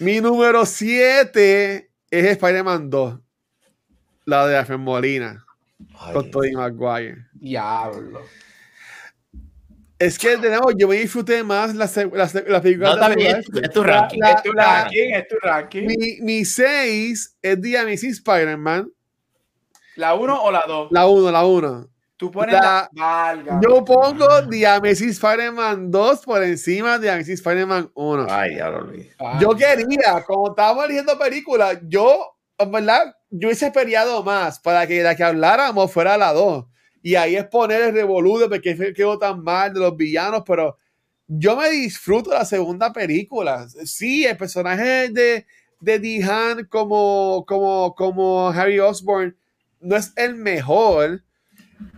Mi número 7 es Spider-Man 2. La de Alfred Molina. Ay, con Tobey Maguire. Diablo. Es que tenemos, yo me disfruté más las las, las películas. No, también, es, es, tu ranking. La, es tu la, ranking, es tu ranking. Mi 6 es The Amazing Spider-Man. ¿La 1 o la 2? La 1, la 1. Tú pones la, la Yo pongo The Amazing Spider-Man 2 por encima de The Amazing Spider-Man 1. Ay, ya lo olvidé. Yo quería, como estábamos eligiendo películas, yo ¿verdad? Yo hubiese esperado más para que la que habláramos fuera la 2. Y ahí es poner el revolú de que quedó tan mal de los villanos, pero yo me disfruto la segunda película. Sí, el personaje de, de Dehan como, como, como Harry Osborn no es el mejor,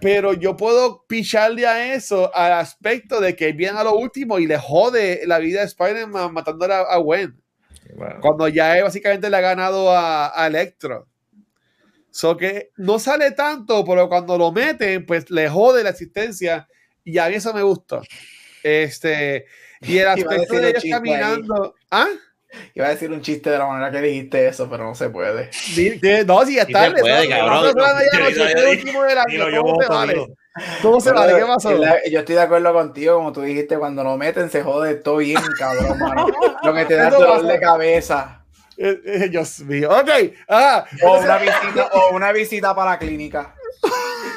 pero yo puedo picharle a eso al aspecto de que viene a lo último y le jode la vida de Spider-Man matando a, Gwen. Cuando ya básicamente le ha ganado a, a Electro. So que no sale tanto, pero cuando lo meten, pues le jode la existencia y a mí eso me gusta. Este, y el aspecto de ellos caminando. ¿Ah? Iba a decir un chiste de la manera que dijiste eso, pero no se puede. No, si ya está. Se puede, cabrón. ¿Cómo se vale? ¿Qué pasó? Yo estoy de acuerdo contigo, como tú dijiste, cuando lo meten se jode todo bien, cabrón, mano. Lo que te da dolor de cabeza. Eh, eh, Dios mío. Ok. Ah, o, una visita, o una visita para la clínica.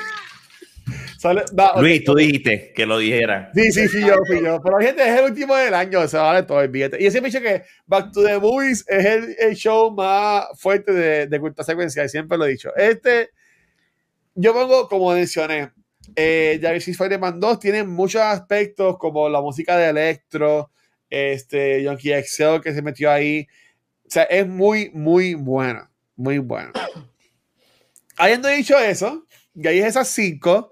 Luis, tú dijiste que lo dijera. Sí, sí, sí, yo, fui yo. Pero gente, es el último del año, se vale todo el billete. Y ese me dicho que Back to the Movies es el, show más fuerte de, de culta secuencial, siempre lo he dicho. Este, yo pongo, como mencioné, eh, Javier Spider-Man 2 tiene muchos aspectos como la música de Electro, este, Yankee Excel que se metió ahí. O sea, es muy, muy buena. Muy buena. Habiendo dicho eso, y ahí es esas cinco,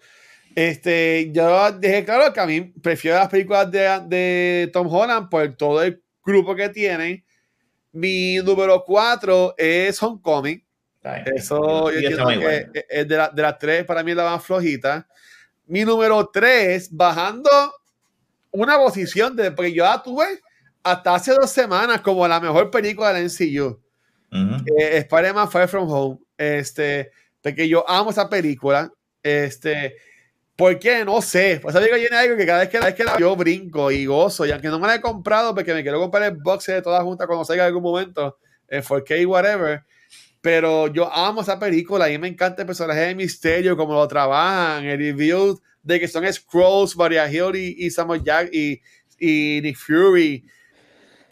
este, yo dejé claro que a mí prefiero las películas de, de Tom Holland por todo el grupo que tienen. Mi número 4 es Homecoming. Eso yo entiendo que es de, de, las tres, para mí es la más flojita. Mi número 3, bajando una posición, de, porque yo la tuve hasta hace dos semanas como la mejor película de la MCU. Eh, Spider-Man Far From Home. Este, porque yo amo esa película. Este, ¿Por qué? No sé. Pues digo, tiene algo que cada vez que, la, vez que la yo brinco y gozo. Y aunque no me la he comprado porque me quiero comprar el box de todas juntas cuando salga en algún momento, en 4K, whatever. Pero yo amo esa película y me encanta el personaje de Misterio, como lo trabajan, el review de que son Scrolls, Maria Hill y, Samuel Jack y, y Nick Fury.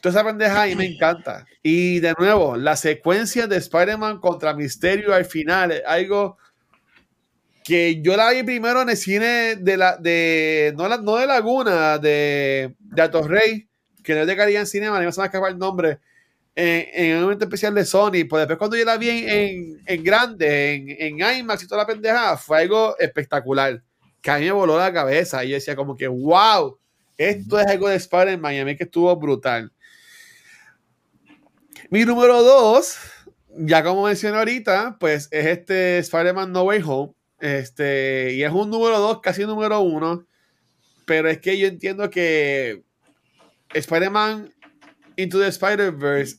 Toda esa pendeja ahí me encanta. Y de nuevo, la secuencia de Spider-Man contra Misterio al final, algo que yo la vi primero en el cine de la de no, la, no de Laguna de, de Alto Rey que no es de Caribbean Cinema no se me escapar el nombre en, en, un momento especial de Sony pues después cuando yo la vi en, en, grande en, en, IMAX y toda la pendeja fue algo espectacular que a mí me voló la cabeza y yo decía como que wow esto es algo de Spider-Man y a mí que estuvo brutal mi número dos ya como mencioné ahorita pues es este Spider-Man No Way Home este, y es un número 2, casi número 1. Pero es que yo entiendo que Spider-Man Into the Spider-Verse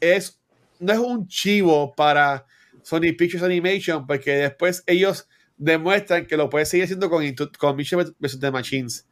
es, no es un chivo para Sony Pictures Animation, porque después ellos demuestran que lo puede seguir haciendo con, con Mission vs. The Machines.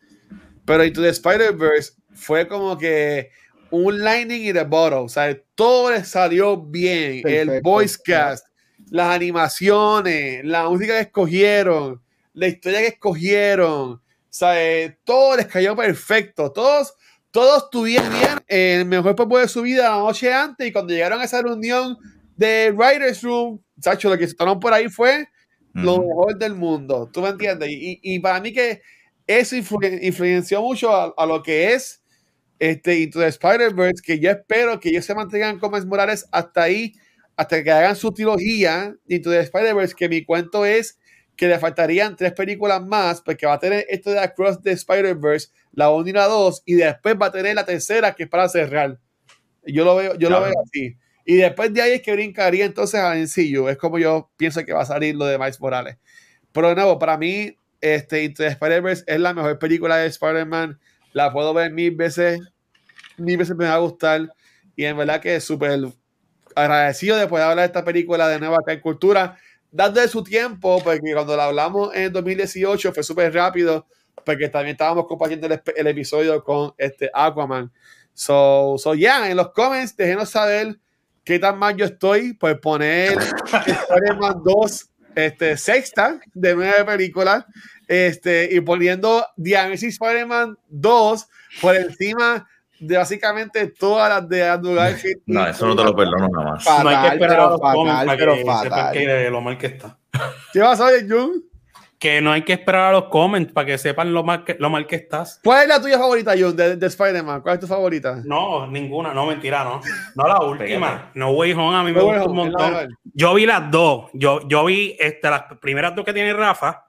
Pero Into the Spider-Verse fue como que un lightning in the bottle. O sea, todo le salió bien. El voice cast, las animaciones, la música que escogieron, la historia que escogieron, ¿sabes? todo les cayó perfecto, todos, todos tuvieron bien el mejor papel de su vida la noche antes y cuando llegaron a esa reunión de Writers Room, Sacho, lo que se estaban por ahí fue lo mejor del mundo, ¿tú me entiendes? Y, y para mí que eso influenció mucho a, lo que es este Into the Spider-Verse, que yo espero que ellos se mantengan como Morales hasta ahí hasta que hagan su trilogía Into the Spider-Verse, que mi cuento es que le faltarían tres películas más, porque va a tener esto de Across the Spider-Verse, la 1 y la 2, y después va a tener la tercera, que es para cerrar. Yo lo veo, yo lo veo así. Y después de ahí es que brincaría entonces a sencillo. Es como yo pienso que va a salir lo de Miles Morales. Pero de nuevo, para mí, este, Into the Spider-Verse es la mejor película de Spider-Man. La puedo ver mil veces. Mil veces me va a gustar. Y en verdad que es súper agradecido de poder hablar de esta película de nuevo acá en Cultura, de su tiempo, porque cuando la hablamos en 2018 fue súper rápido, porque también estábamos compartiendo el, episodio con este Aquaman. So, so yeah, en los comments déjenos saber qué tan mal yo estoy por poner Spider-Man 2 este, sexta de nueve películas este, y poniendo The Amazing Spider-Man 2 por encima de básicamente todas las de Andrew Garfield. No, eso no te lo perdono nada más. no hay que Fatal, esperar a los comments fatal, para pero que sepan fatal. que lo mal que está. ¿Qué pasó, Jun? Que no hay que esperar a los comments para que sepan lo mal que, lo mal que estás. ¿Cuál es la tuya favorita, Jun, de, de Spider-Man? ¿Cuál es tu favorita? No, ninguna, no, mentira, no. No la última. No Way Home, a mí me No gusta un montón. Yo vi las dos. Yo, yo vi este, las primeras dos que tiene Rafa.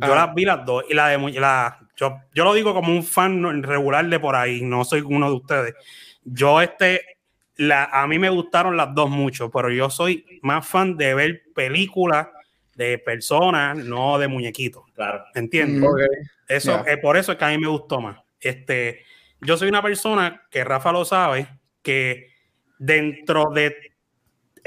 Yo Ah. las vi las dos. Y la de Mu- la, yo, yo lo digo como un fan regular de por ahí. No soy uno de ustedes. Yo, este, la, a mí me gustaron las dos mucho, pero yo soy más fan de ver películas de personas, no de muñequitos. Claro. ¿Entiendes? Mm. Eso, eh, por eso es que a mí me gustó más. Este, yo soy una persona que Rafa lo sabe, que dentro de,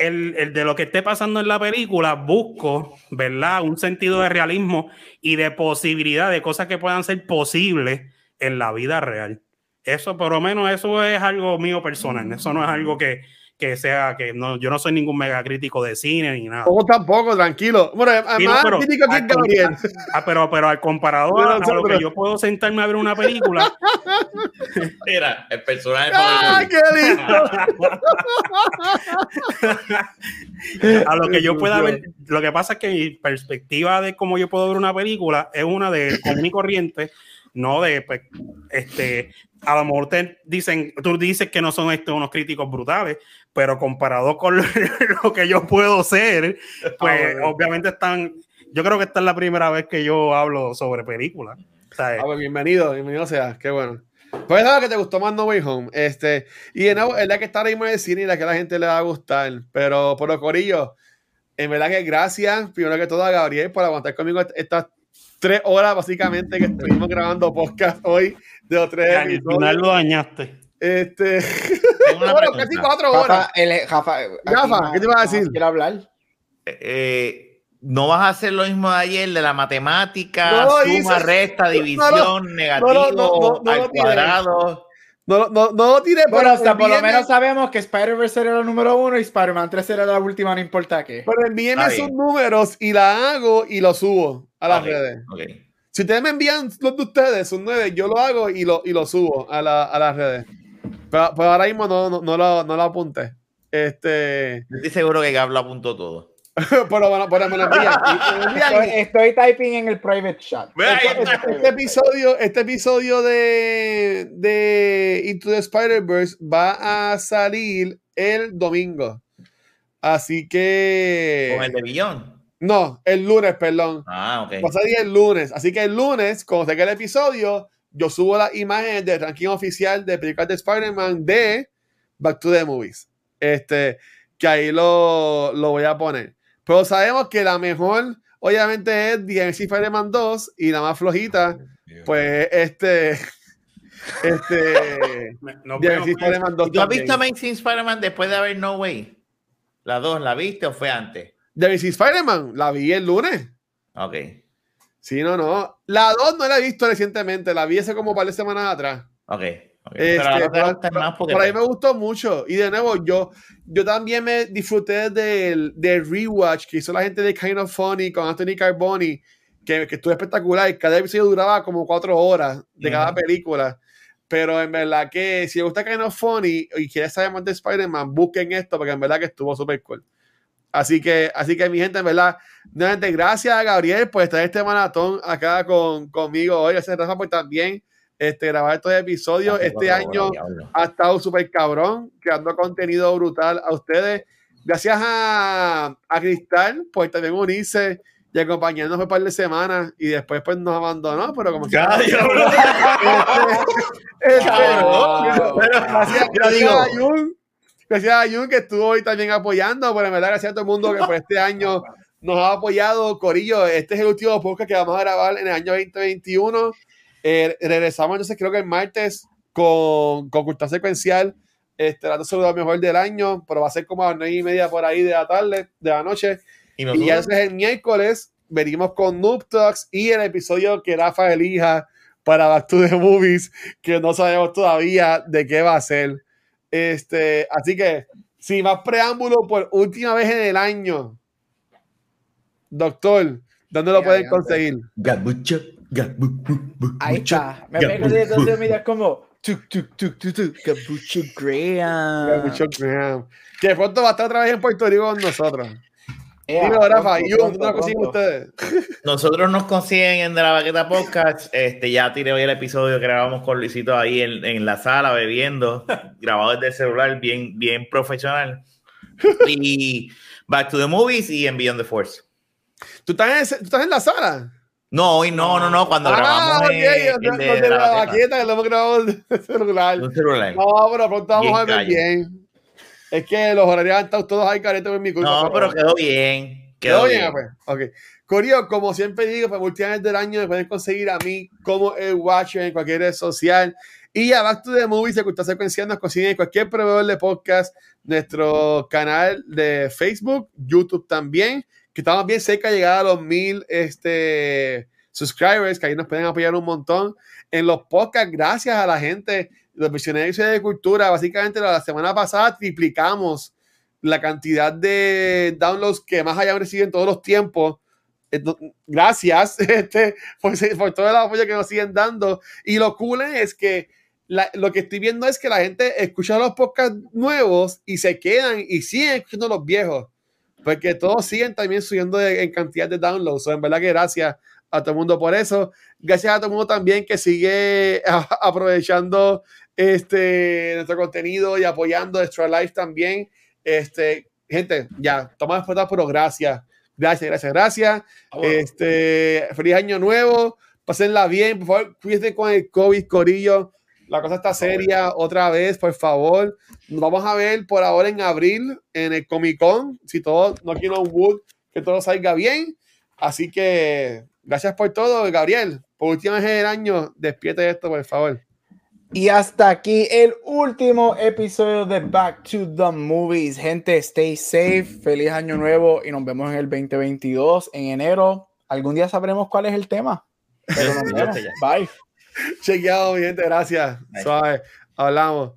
el, de lo que esté pasando en la película, busco, ¿verdad? Un sentido de realismo y de posibilidad de cosas que puedan ser posibles en la vida real. Eso, por lo menos, eso es algo mío personal. Eso no es algo que, que sea, que no, yo no soy ningún mega crítico de cine ni nada. Tampoco tampoco, tranquilo. Bueno, además, Sí, no, pero- crítico que Gabriel. Ah, pero, pero al comparado Pero a, a lo que yo puedo sentarme a ver una película, Mira, el personaje ¡Ay, favorito. qué lindo! a lo que yo pueda ver, lo que pasa es que mi perspectiva de cómo yo puedo ver una película es una de común y corriente, no de, pues, este, a lo mejor te dicen, tú dices que no son estos unos críticos brutales, pero comparado con lo, que yo puedo ser, pues Ah, obviamente están, yo creo que esta es la primera vez que yo hablo sobre películas. Ah, pues bienvenido, bienvenido sea, qué bueno. Pues nada, que te gustó más No Way Home. Este, y de nuevo, es la que está ahora mismo en el cine y la que a la gente le va a gustar. Pero por lo corillo, en verdad que gracias, primero que todo a Gabriel por aguantar conmigo est- estas tres horas básicamente que estuvimos grabando podcast hoy de los tres al final lo dañaste. Este, una bueno, pregunta. casi cuatro horas. Rafa, el, Rafa, más- ¿qué te ibas a decir? Quiero hablar. Eh, no vas a hacer lo mismo de ayer de la matemática, No suma, hice. resta, No división, negativo, no, no, no, no al cuadrado. No, no, no lo tiré, Bueno, hasta por lo menos sabemos que Spider-Verse era la número uno y Spider-Man 3 era la última, no importa qué. Pero envíenme sus números y la hago y lo subo a las Ok, redes. ok. Si ustedes me envían los de ustedes, sus nueve, yo lo hago y lo, y lo subo a, la- a las redes. Pero, pero ahora mismo no, no, no lo, no lo apunté. Este, Yo estoy seguro que Gab lo apuntó todo. pero bueno, me lo envían. Envían Estoy, typing en el private chat. Este, este episodio, este episodio de, de Into the Spider-Verse va a salir el domingo. Así que. Con el de Billón. No, el lunes, perdón. Ah, ok. Va a salir el lunes. Así que el lunes, cuando se el episodio, yo subo las imágenes del ranking oficial de películas de Spider-Man de Back to the Movies. Este, que ahí lo, lo voy a poner. Pero sabemos que la mejor, obviamente, es The Amazing Spider-Man 2 y la más flojita, pues, este. Este. No. Spider-Man 2. ¿Y ¿Tú has visto Amazing Spider-Man después de haber No Way? ¿La dos la viste o fue antes? The Amazing Spider-Man, la vi el lunes. Ok. Sí, no, no. La 2 no la he visto recientemente, la vi hace como un par de semanas atrás. Ok. ok. Este. Por ahí me gustó mucho. Y de nuevo, yo, yo también me disfruté del, del rewatch que hizo la gente de Kind of Funny con Anthony Carboni, que, que estuvo espectacular. Cada episodio duraba como cuatro horas de cada película. Pero en verdad que si les gusta Kind of Funny y quieres saber más de Spider-Man, busquen esto porque en verdad que estuvo súper cool. Así que, así que mi gente, en verdad, nuevamente, gracias a Gabriel por estar este maratón acá con, conmigo hoy. Gracias, Rafa, por también este, grabar estos episodios. Este año ha estado súper cabrón, creando contenido brutal a ustedes. Gracias a, a Cristal por también unirse y acompañarnos por un par de semanas y después pues nos abandonó, pero como Ya, que- diablo. Este, este, Cabrón. pero gracias, Yo gracias digo- gracias a Jun que estuvo hoy también apoyando, pero en verdad gracias a todo el mundo que por este año nos ha apoyado. Corillo, este es el último podcast que vamos a grabar en el año 2021. Eh, regresamos entonces creo que el martes con, con Cultura Secuencial, este, dándose lo mejor del año, pero va a ser como a las nueve y media por ahí de la tarde, de la noche. Y Y ya entonces el miércoles venimos con Noob Talks y el episodio que Rafa elija para Back to the Movies, que no sabemos todavía de qué va a ser. Este, así que, sin más preámbulo, por última vez en el año, doctor, ¿dónde lo pueden conseguir? Gabucho, Ahí está. Me pego de media como Tuk, tuk, tuk, tuk, tuk. Capucho Graham. Capucho Graham. Que pronto va a estar otra vez en Puerto Rico con nosotros. Ea, Rafa, pronto, ¿y dónde consiguen ustedes? Nosotros nos consiguen en De la Baqueta Podcast. Este, ya tiré hoy el episodio que grabamos con Luisito ahí en, en la sala bebiendo, grabado desde el celular, bien, bien profesional. Y Back to the Movies y en Beyond the Force. ¿Tú estás en, ese- tú estás en la sala? No, hoy no, no, no, cuando ah, grabamos ok, en- en donde- de- de la la baqueta. baqueta, que lo hemos grabado en el celular. Un celular. No, pero pronto vamos Bien a ver callo. bien. Es que los horarios han estado todos ahí caretos en mi culpa. No, pero quedó bien. Quedó bien, bien. pues. Ok. Corio, como siempre digo, para última vez del año me pueden conseguir a mí como el Watcher en cualquier red social. Y a Back to the Movies, que está secuenciando, consiguen en cualquier proveedor de podcast, nuestro canal de Facebook, YouTube también, que estamos bien cerca de llegar a los mil este, subscribers, que ahí nos pueden apoyar un montón. En los podcasts, gracias a la gente, los visionarios de cultura, básicamente la semana pasada triplicamos la cantidad de downloads que más hayan recibido en todos los tiempos. Gracias este, por, por todo el apoyo que nos siguen dando. Y lo cool es que la- lo que estoy viendo es que la gente escucha los podcasts nuevos y se quedan y siguen escuchando los viejos. Porque todos siguen también subiendo de- en cantidad de downloads. So, en verdad que gracias a todo el mundo por eso. Gracias a todo el mundo también que sigue a- aprovechando este, nuestro contenido y apoyando Extra Life también. Este, gente, ya, toma después, pero gracias. Gracias, gracias, gracias. Este, feliz año nuevo. Pásenla bien, por favor, cuídense con el COVID, Corillo. La cosa está seria otra vez, por favor. Nos vamos a ver por ahora en abril en el Comic Con. Si todo no quiero un wood, que todo salga bien. Así que gracias por todo, Gabriel. Por última vez en el año, despierte esto, por favor. Y hasta aquí el último episodio de Back to the Movies. Gente, stay safe, feliz año nuevo y nos vemos en el 2022 en enero. Algún día sabremos cuál es el tema. Pero nos vemos. Bye. Chequeado, mi gente, gracias. Bye. Suave, hablamos.